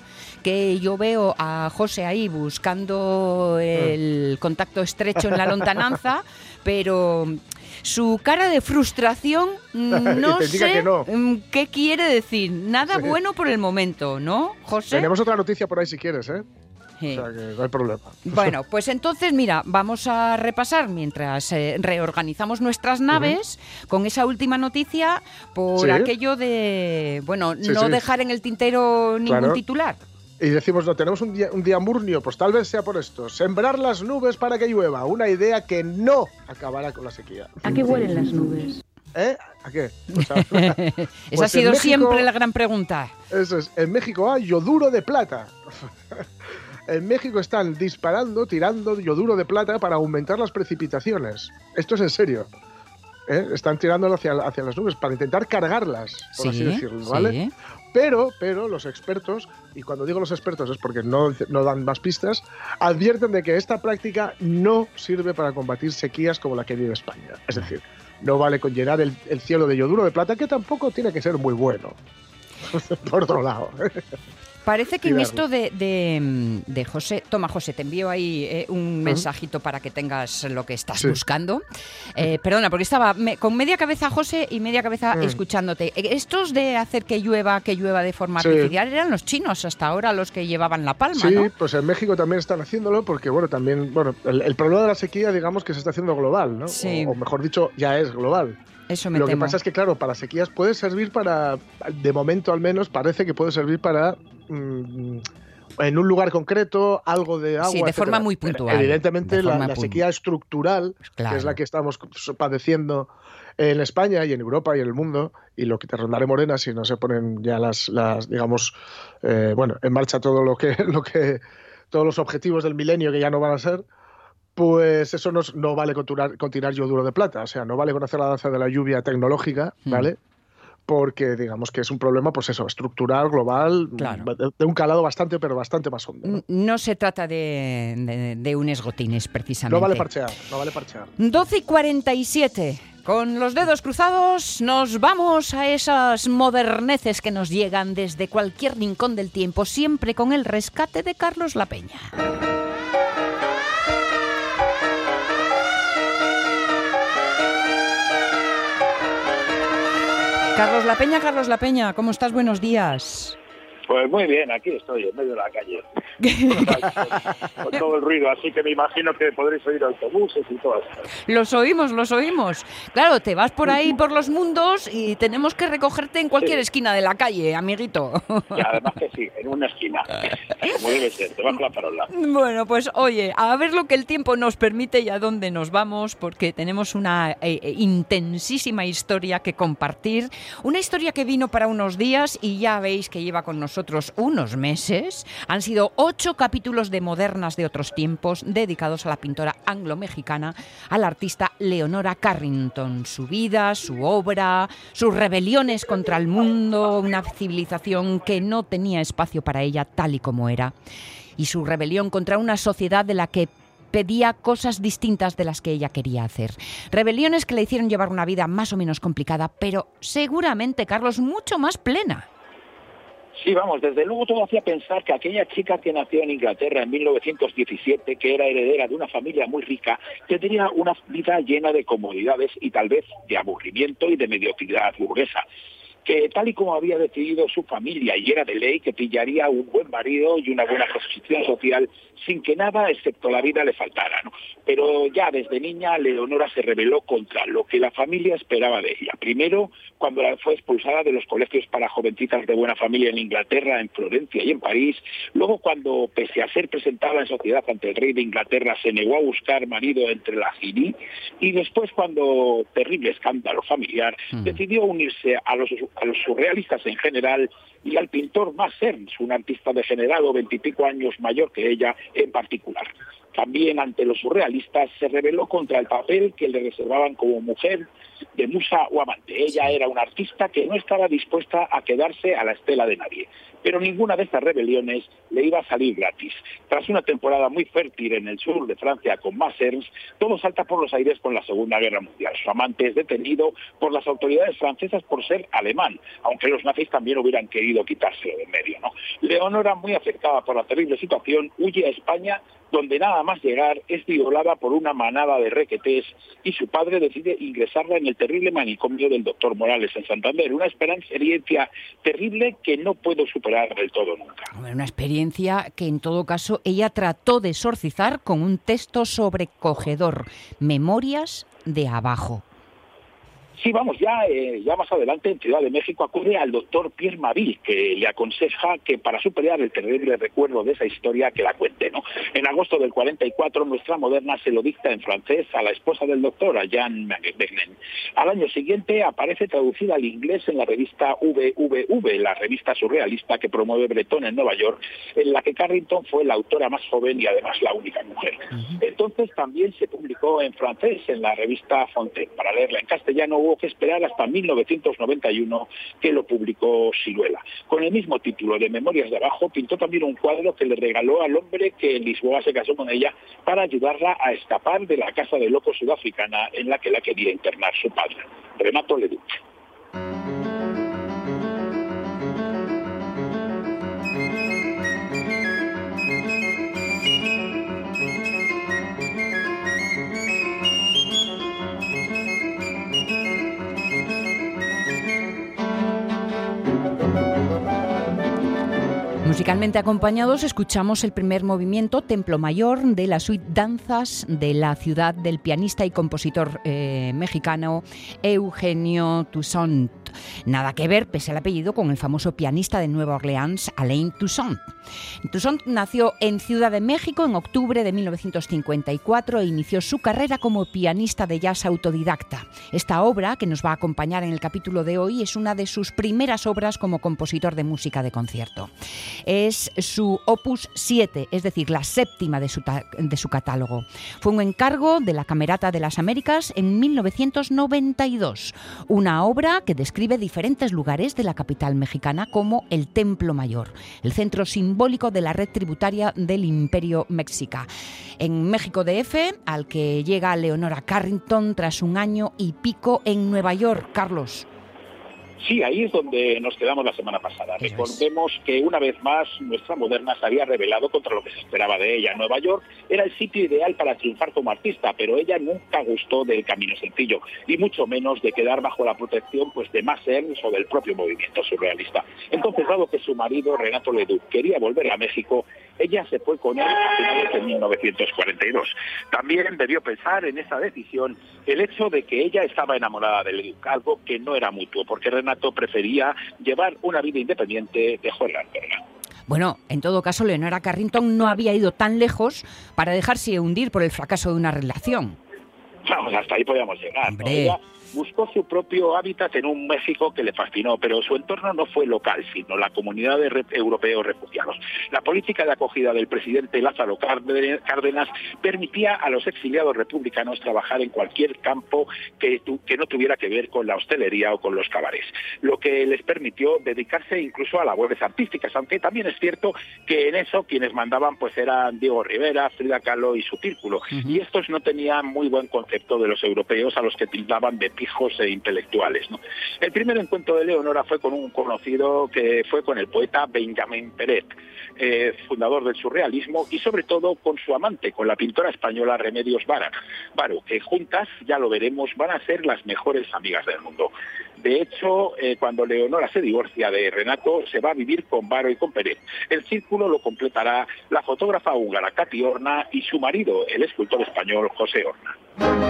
que yo veo a José ahí buscando el contacto estrecho en la lontananza, pero su cara de frustración no sé no. mm, qué quiere decir. Nada Sí. bueno por el momento, ¿no, José? Tenemos otra noticia por ahí si quieres, ¿eh? Sí. O sea que no hay problema. Bueno, pues entonces, mira, vamos a repasar mientras eh, reorganizamos nuestras naves con esa última noticia por Sí. aquello de, bueno, Sí, no dejar en el tintero ningún Claro. titular. Y decimos, no, tenemos un día, un día murnio, pues tal vez sea por esto. Sembrar las nubes para que llueva. Una idea que no acabará con la sequía. ¿A qué huelen las nubes? ¿Eh? ¿A qué? Sea, Esa Pues ha sido México- siempre la gran pregunta. Eso es. En México hay yoduro de plata. en México están disparando, tirando yoduro de plata para aumentar las precipitaciones. Esto es en serio. ¿Eh? Están tirándolo hacia, hacia las nubes para intentar cargarlas, por así Sí, decirlo, ¿vale? sí. Pero, pero los expertos, y cuando digo los expertos es porque no, no dan más pistas, advierten de que esta práctica no sirve para combatir sequías como la que vive España. Es decir, no vale con llenar el, el cielo de yoduro de plata, que tampoco tiene que ser muy bueno. Por otro lado. Parece que en esto de, de, mm, de José, toma José, te envío ahí eh, un mensajito para que tengas lo que estás Sí. buscando. Eh, perdona, porque estaba me- con media cabeza José y media cabeza Mm. escuchándote. Eh, Estos de hacer que llueva, que llueva de forma Sí. artificial eran los chinos hasta ahora los que llevaban la palma, Sí, ¿no? pues en México también están haciéndolo porque, bueno, también, bueno, el, el problema de la sequía, digamos que se está haciendo global, ¿no? Sí. O, o mejor dicho, ya es global. Eso me Lo que pasa es que, claro, para sequías puede servir para, de momento al menos, parece que puede servir para, mm, en un lugar concreto, algo de agua. Sí, de forma muy puntual, Evidentemente, de la, la sequía estructural, Claro. que es la que estamos padeciendo en España y en Europa y en el mundo, y lo que te rondaré morena si no se ponen ya las, las digamos, eh, bueno, en marcha todo lo que, lo que, todos los objetivos del milenio que ya no van a ser, pues eso no, no vale con tirar, con tirar yoduro de plata, o sea, no vale con hacer la danza de la lluvia tecnológica, Mm. Porque digamos que es un problema, pues eso, estructural, global, Claro. de, un calado bastante, pero bastante más hondo. ¿no? Se trata de, de, de un esgotines, precisamente. No vale parchear, no vale parchear. 12 y 47. Con los dedos cruzados nos vamos a esas moderneces que nos llegan desde cualquier rincón del tiempo, siempre con el rescate de Carlos La Peña. Carlos La Peña, Carlos La Peña, ¿cómo estás? Buenos días. Pues muy bien, aquí estoy, en medio de la calle. Con, todo el ruido, así que me imagino que podréis oír autobuses y todo. Los oímos, los oímos. Claro, te vas por ahí por los mundos y tenemos que recogerte en cualquier Sí. esquina de la calle, amiguito. Y además que sí, en una esquina, como debe ser, debajo de la parola. Bueno, pues oye, a ver lo que el tiempo nos permite y a dónde nos vamos, porque tenemos una eh, eh, intensísima historia que compartir. Una historia que vino para unos días y ya veis que lleva con nosotros unos meses. Han sido ocho capítulos de Modernas de otros tiempos dedicados a la pintora anglo-mexicana, a la artista Leonora Carrington. Su vida, su obra, sus rebeliones contra el mundo, una civilización que no tenía espacio para ella tal y como era y su rebelión contra una sociedad de la que pedía cosas distintas de las que ella quería hacer. Rebeliones que le hicieron llevar una vida más o menos complicada, pero seguramente, Carlos, mucho más plena. Sí, vamos, desde luego todo hacía pensar que aquella chica que nació en Inglaterra en 1917, que era heredera de una familia muy rica, tendría una vida llena de comodidades y tal vez de aburrimiento y de mediocridad burguesa que tal y como había decidido su familia y era de ley que pillaría un buen marido y una buena posición social sin que nada excepto la vida le faltara. ¿no? Pero ya desde niña Leonora se rebeló contra lo que la familia esperaba de ella. Primero, cuando fue expulsada de los colegios para jovencitas de buena familia en Inglaterra, en Florencia y en París. Luego, cuando, pese a ser presentada en sociedad ante el rey de Inglaterra, se negó a buscar marido entre la Gini. Y después, cuando, terrible escándalo familiar, decidió unirse a los a los surrealistas en general y al pintor Max un artista degenerado veintipico años mayor que ella en particular. También ante los surrealistas se rebeló contra el papel que le reservaban como mujer de musa o amante. Ella era una artista que no estaba dispuesta a quedarse a la estela de nadie. Pero ninguna de estas rebeliones le iba a salir gratis. Tras una temporada muy fértil en el sur de Francia con más Ernst, todo salta por los aires con la Segunda Guerra Mundial. Su amante es detenido por las autoridades francesas por ser alemán, aunque los nazis también hubieran querido quitárselo de en medio. ¿no? Leonora, muy afectada por la terrible situación, huye a España donde nada más llegar es violada por una manada de requetés y su padre decide ingresarla en el terrible manicomio del doctor Morales en Santander. Una experiencia terrible que no puedo superar del todo nunca. Una experiencia que en todo caso ella trató de exorcizar con un texto sobrecogedor, Memorias de Abajo. Sí, vamos, ya, eh, ya más adelante en Ciudad de México acude al doctor Pierre Maville, que le aconseja que para superar el terrible recuerdo de esa historia que la cuente. ¿no? En agosto del 44, nuestra moderna se lo dicta en francés a la esposa del doctor, a Jean Begnen. Al año siguiente aparece traducida al inglés en la revista VVV, la revista surrealista que promueve Breton en Nueva York, en la que Carrington fue la autora más joven y además la única mujer. Entonces también se publicó en francés en la revista Fontaine. Para leerla en castellano hubo que esperar hasta 1991 que lo publicó Siruela. Con el mismo título de Memorias de Abajo, pintó también un cuadro que le regaló al hombre que en Lisboa se casó con ella para ayudarla a escapar de la casa de locos sudafricana en la que la quería internar su padre, Renato Leduc. Musicalmente acompañados escuchamos el primer movimiento Templo Mayor de la suite Danzas de la ciudad del pianista y compositor eh, mexicano Eugenio Toussaint. Nada que ver, pese al apellido, con el famoso pianista de Nueva Orleans, Alain Toussaint. Toussaint nació en Ciudad de México en octubre de 1954 e inició su carrera como pianista de jazz autodidacta. Esta obra, que nos va a acompañar en el capítulo de hoy, es una de sus primeras obras como compositor de música de concierto. Es su opus 7, es decir, la séptima de su, de su catálogo. Fue un encargo de la Camerata de las Américas en 1992, una obra que describe diferentes lugares de la capital mexicana como el Templo Mayor, el centro simbólico de la red tributaria del Imperio Mexica. En México DF, al que llega Leonora Carrington tras un año y pico en Nueva York. Carlos. Sí, ahí es donde nos quedamos la semana pasada. Recordemos que una vez más nuestra moderna se había revelado contra lo que se esperaba de ella. Nueva York era el sitio ideal para triunfar como artista, pero ella nunca gustó del camino sencillo y mucho menos de quedar bajo la protección pues de más o del propio movimiento surrealista. Entonces, dado que su marido Renato Leduc quería volver a México, ella se fue con él a finales de 1942. También debió pensar en esa decisión el hecho de que ella estaba enamorada de algo que no era mutuo, porque Renato prefería llevar una vida independiente de Juan Bueno, en todo caso, Leonora Carrington no había ido tan lejos para dejarse hundir por el fracaso de una relación. Vamos, hasta ahí podíamos llegar. ¿no? Ella buscó su propio hábitat en un México que le fascinó, pero su entorno no fue local, sino la comunidad de europeos refugiados. La política de acogida del presidente Lázaro Cárdenas permitía a los exiliados republicanos trabajar en cualquier campo que, que no tuviera que ver con la hostelería o con los cabarets, lo que les permitió dedicarse incluso a labores artísticas, aunque también es cierto que en eso quienes mandaban pues eran Diego Rivera, Frida Kahlo y su círculo, y estos no tenían muy buen concepto de los europeos a los que tildaban de pijos e intelectuales. El primer encuentro de Leonora fue con un conocido que fue con el poeta Benjamin Peret, eh, fundador del surrealismo, y sobre todo con su amante, con la pintora española Remedios Vara, Varo, que juntas, ya lo veremos, van a ser las mejores amigas del mundo. De hecho, eh, cuando Leonora se divorcia de Renato, se va a vivir con Varo y con Peret. El círculo lo completará la fotógrafa húngara Katy Horna y su marido, el escultor español José Horna.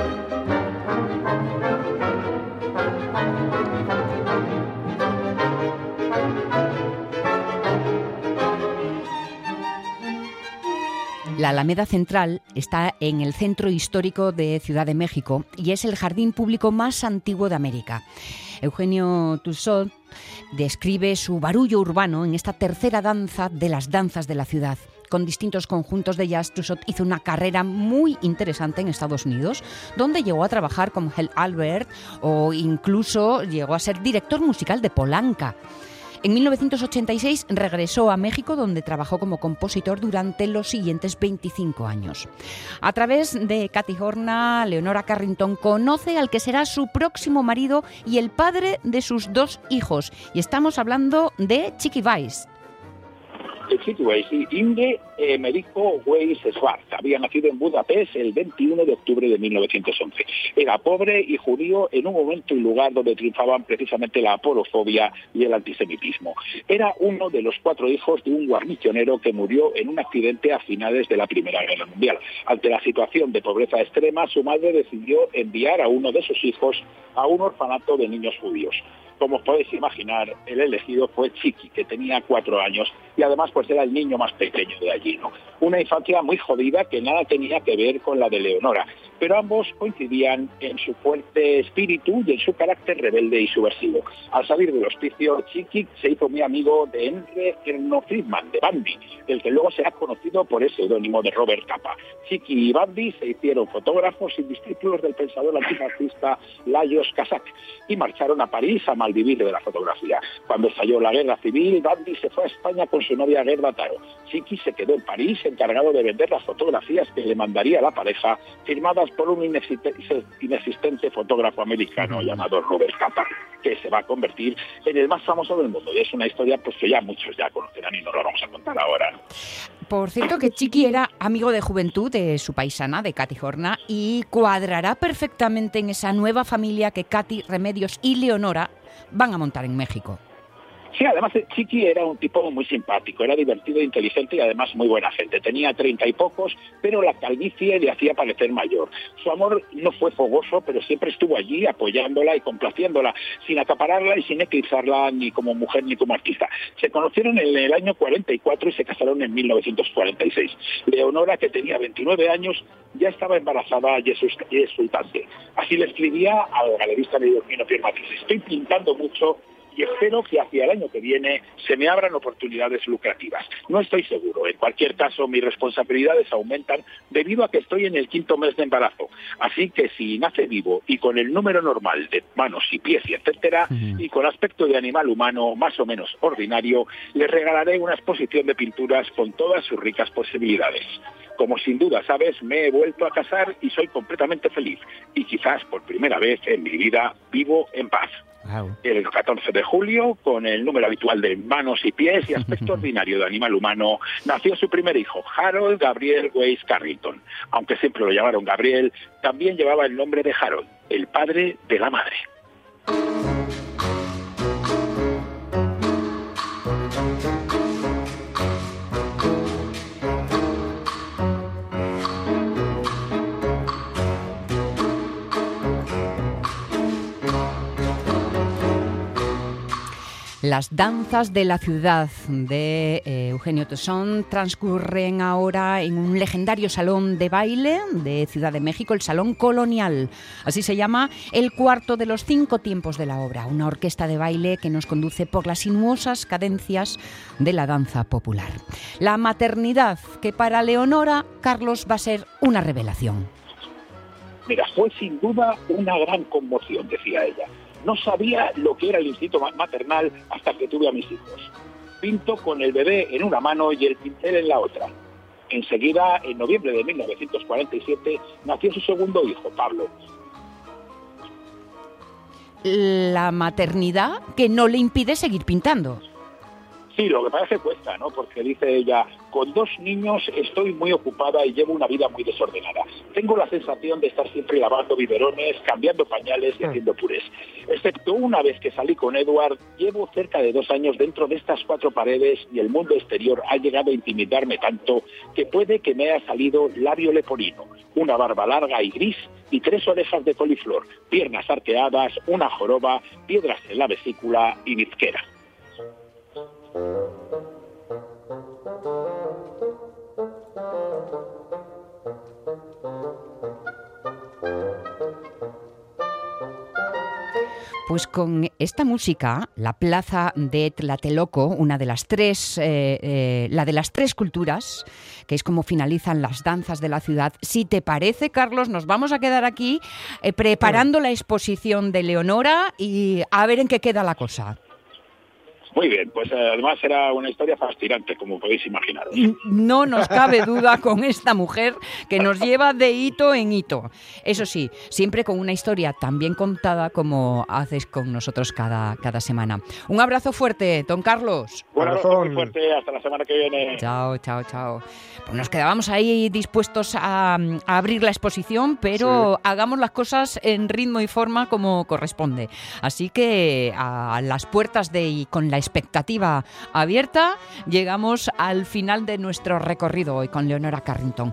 La Alameda Central está en el centro histórico de Ciudad de México y es el jardín público más antiguo de América. Eugenio Tussaud describe su barullo urbano en esta tercera danza de las danzas de la ciudad. Con distintos conjuntos de jazz, hizo una carrera muy interesante en Estados Unidos, donde llegó a trabajar con Hel Albert o incluso llegó a ser director musical de Polanca. En 1986 regresó a México donde trabajó como compositor durante los siguientes 25 años. A través de Katy Horna, Leonora Carrington conoce al que será su próximo marido y el padre de sus dos hijos. Y estamos hablando de Chiqui Weiss. Weiss y Inge Emerico Weiss Schwarz. Había nacido en Budapest el 21 de octubre de 1911. Era pobre y judío en un momento y lugar donde triunfaban precisamente la apolofobia y el antisemitismo. Era uno de los cuatro hijos de un guarnicionero que murió en un accidente a finales de la Primera Guerra Mundial. Ante la situación de pobreza extrema, su madre decidió enviar a uno de sus hijos a un orfanato de niños judíos. Como podéis imaginar, el elegido fue Chiqui, que tenía cuatro años y además pues era el niño más pequeño de allí. ¿no? Una infancia muy jodida que nada tenía que ver con la de Leonora, pero ambos coincidían en su fuerte espíritu y en su carácter rebelde y subversivo. Al salir del hospicio, Chiqui se hizo muy amigo de Henry Erno Friedman, de Bambi, el que luego será conocido por el seudónimo de Robert Capa. Chiqui y Bambi se hicieron fotógrafos y discípulos del pensador antifascista Lajos Kazak y marcharon a París a malvivir de la fotografía. Cuando estalló la guerra civil, Bambi se fue a España con su novia Gerda Taro. Chiqui se quedó en París encargado de vender las fotografías que le mandaría la pareja, firmadas por un inexistente fotógrafo americano llamado Robert Capa, que se va a convertir en el más famoso del mundo. Y es una historia pues que ya muchos ya conocerán y no lo vamos a contar ahora. Por cierto que Chiqui era amigo de juventud de su paisana, de Katy Horna, y cuadrará perfectamente en esa nueva familia que Katy, Remedios y Leonora van a montar en México. Sí, además Chiqui era un tipo muy simpático, era divertido, inteligente y además muy buena gente. Tenía treinta y pocos, pero la calvicie le hacía parecer mayor. Su amor no fue fogoso, pero siempre estuvo allí apoyándola y complaciéndola, sin acapararla y sin eclipsarla ni como mujer ni como artista. Se conocieron en el año 44 y se casaron en 1946. Leonora, que tenía 29 años, ya estaba embarazada y exultante. Así le escribía al galerista neoyorquino Pierre Matisse. Estoy pintando mucho y espero que hacia el año que viene se me abran oportunidades lucrativas. No estoy seguro. En cualquier caso, mis responsabilidades aumentan debido a que estoy en el quinto mes de embarazo. Así que si nace vivo y con el número normal de manos y pies y etcétera, y con aspecto de animal humano más o menos ordinario, le regalaré una exposición de pinturas con todas sus ricas posibilidades. Como sin duda sabes, me he vuelto a casar y soy completamente feliz. Y quizás por primera vez en mi vida vivo en paz. El 14 de julio, con el número habitual de manos y pies y aspecto ordinario de animal humano, nació su primer hijo, Harold Gabriel Weiss Carrington. Aunque siempre lo llamaron Gabriel, también llevaba el nombre de Harold, el padre de la madre. Las danzas de la ciudad de eh, Eugenio Tosón transcurren ahora en un legendario salón de baile de Ciudad de México, el Salón Colonial. Así se llama el cuarto de los cinco tiempos de la obra, una orquesta de baile que nos conduce por las sinuosas cadencias de la danza popular. La maternidad, que para Leonora Carlos va a ser una revelación. Mira, fue sin duda una gran conmoción, decía ella. No sabía lo que era el instinto maternal hasta que tuve a mis hijos. Pinto con el bebé en una mano y el pincel en la otra. Enseguida, en noviembre de 1947, nació su segundo hijo, Pablo. la maternidad que no le impide seguir pintando. Sí, lo que pasa es que cuesta, ¿no? Porque dice ella, con dos niños estoy muy ocupada y llevo una vida muy desordenada. Tengo la sensación de estar siempre lavando biberones, cambiando pañales y haciendo purés. Excepto una vez que salí con Edward, llevo cerca de dos años dentro de estas cuatro paredes y el mundo exterior ha llegado a intimidarme tanto que puede que me haya salido labio leporino, una barba larga y gris y tres orejas de coliflor, piernas arqueadas, una joroba, piedras en la vesícula y bizquera. Pues con esta música, la plaza de Tlatelolco, una de las tres, eh, eh, la de las tres culturas, que es como finalizan las danzas de la ciudad. Si te parece, Carlos, nos vamos a quedar aquí eh, preparando la exposición de Leonora y a ver en qué queda la cosa. Muy bien, pues eh, además será una historia fascinante, como podéis imaginar. No nos cabe duda con esta mujer que nos lleva de hito en hito. Eso sí, siempre con una historia tan bien contada como haces con nosotros cada, cada semana. Un abrazo fuerte, don Carlos. Un abrazo muy fuerte, hasta la semana que viene. Chao, chao, chao. Pues nos quedábamos ahí dispuestos a, a abrir la exposición, pero hagamos las cosas en ritmo y forma como corresponde. Así que a las puertas de y con la expectativa abierta, llegamos al final de nuestro recorrido hoy con Leonora Carrington.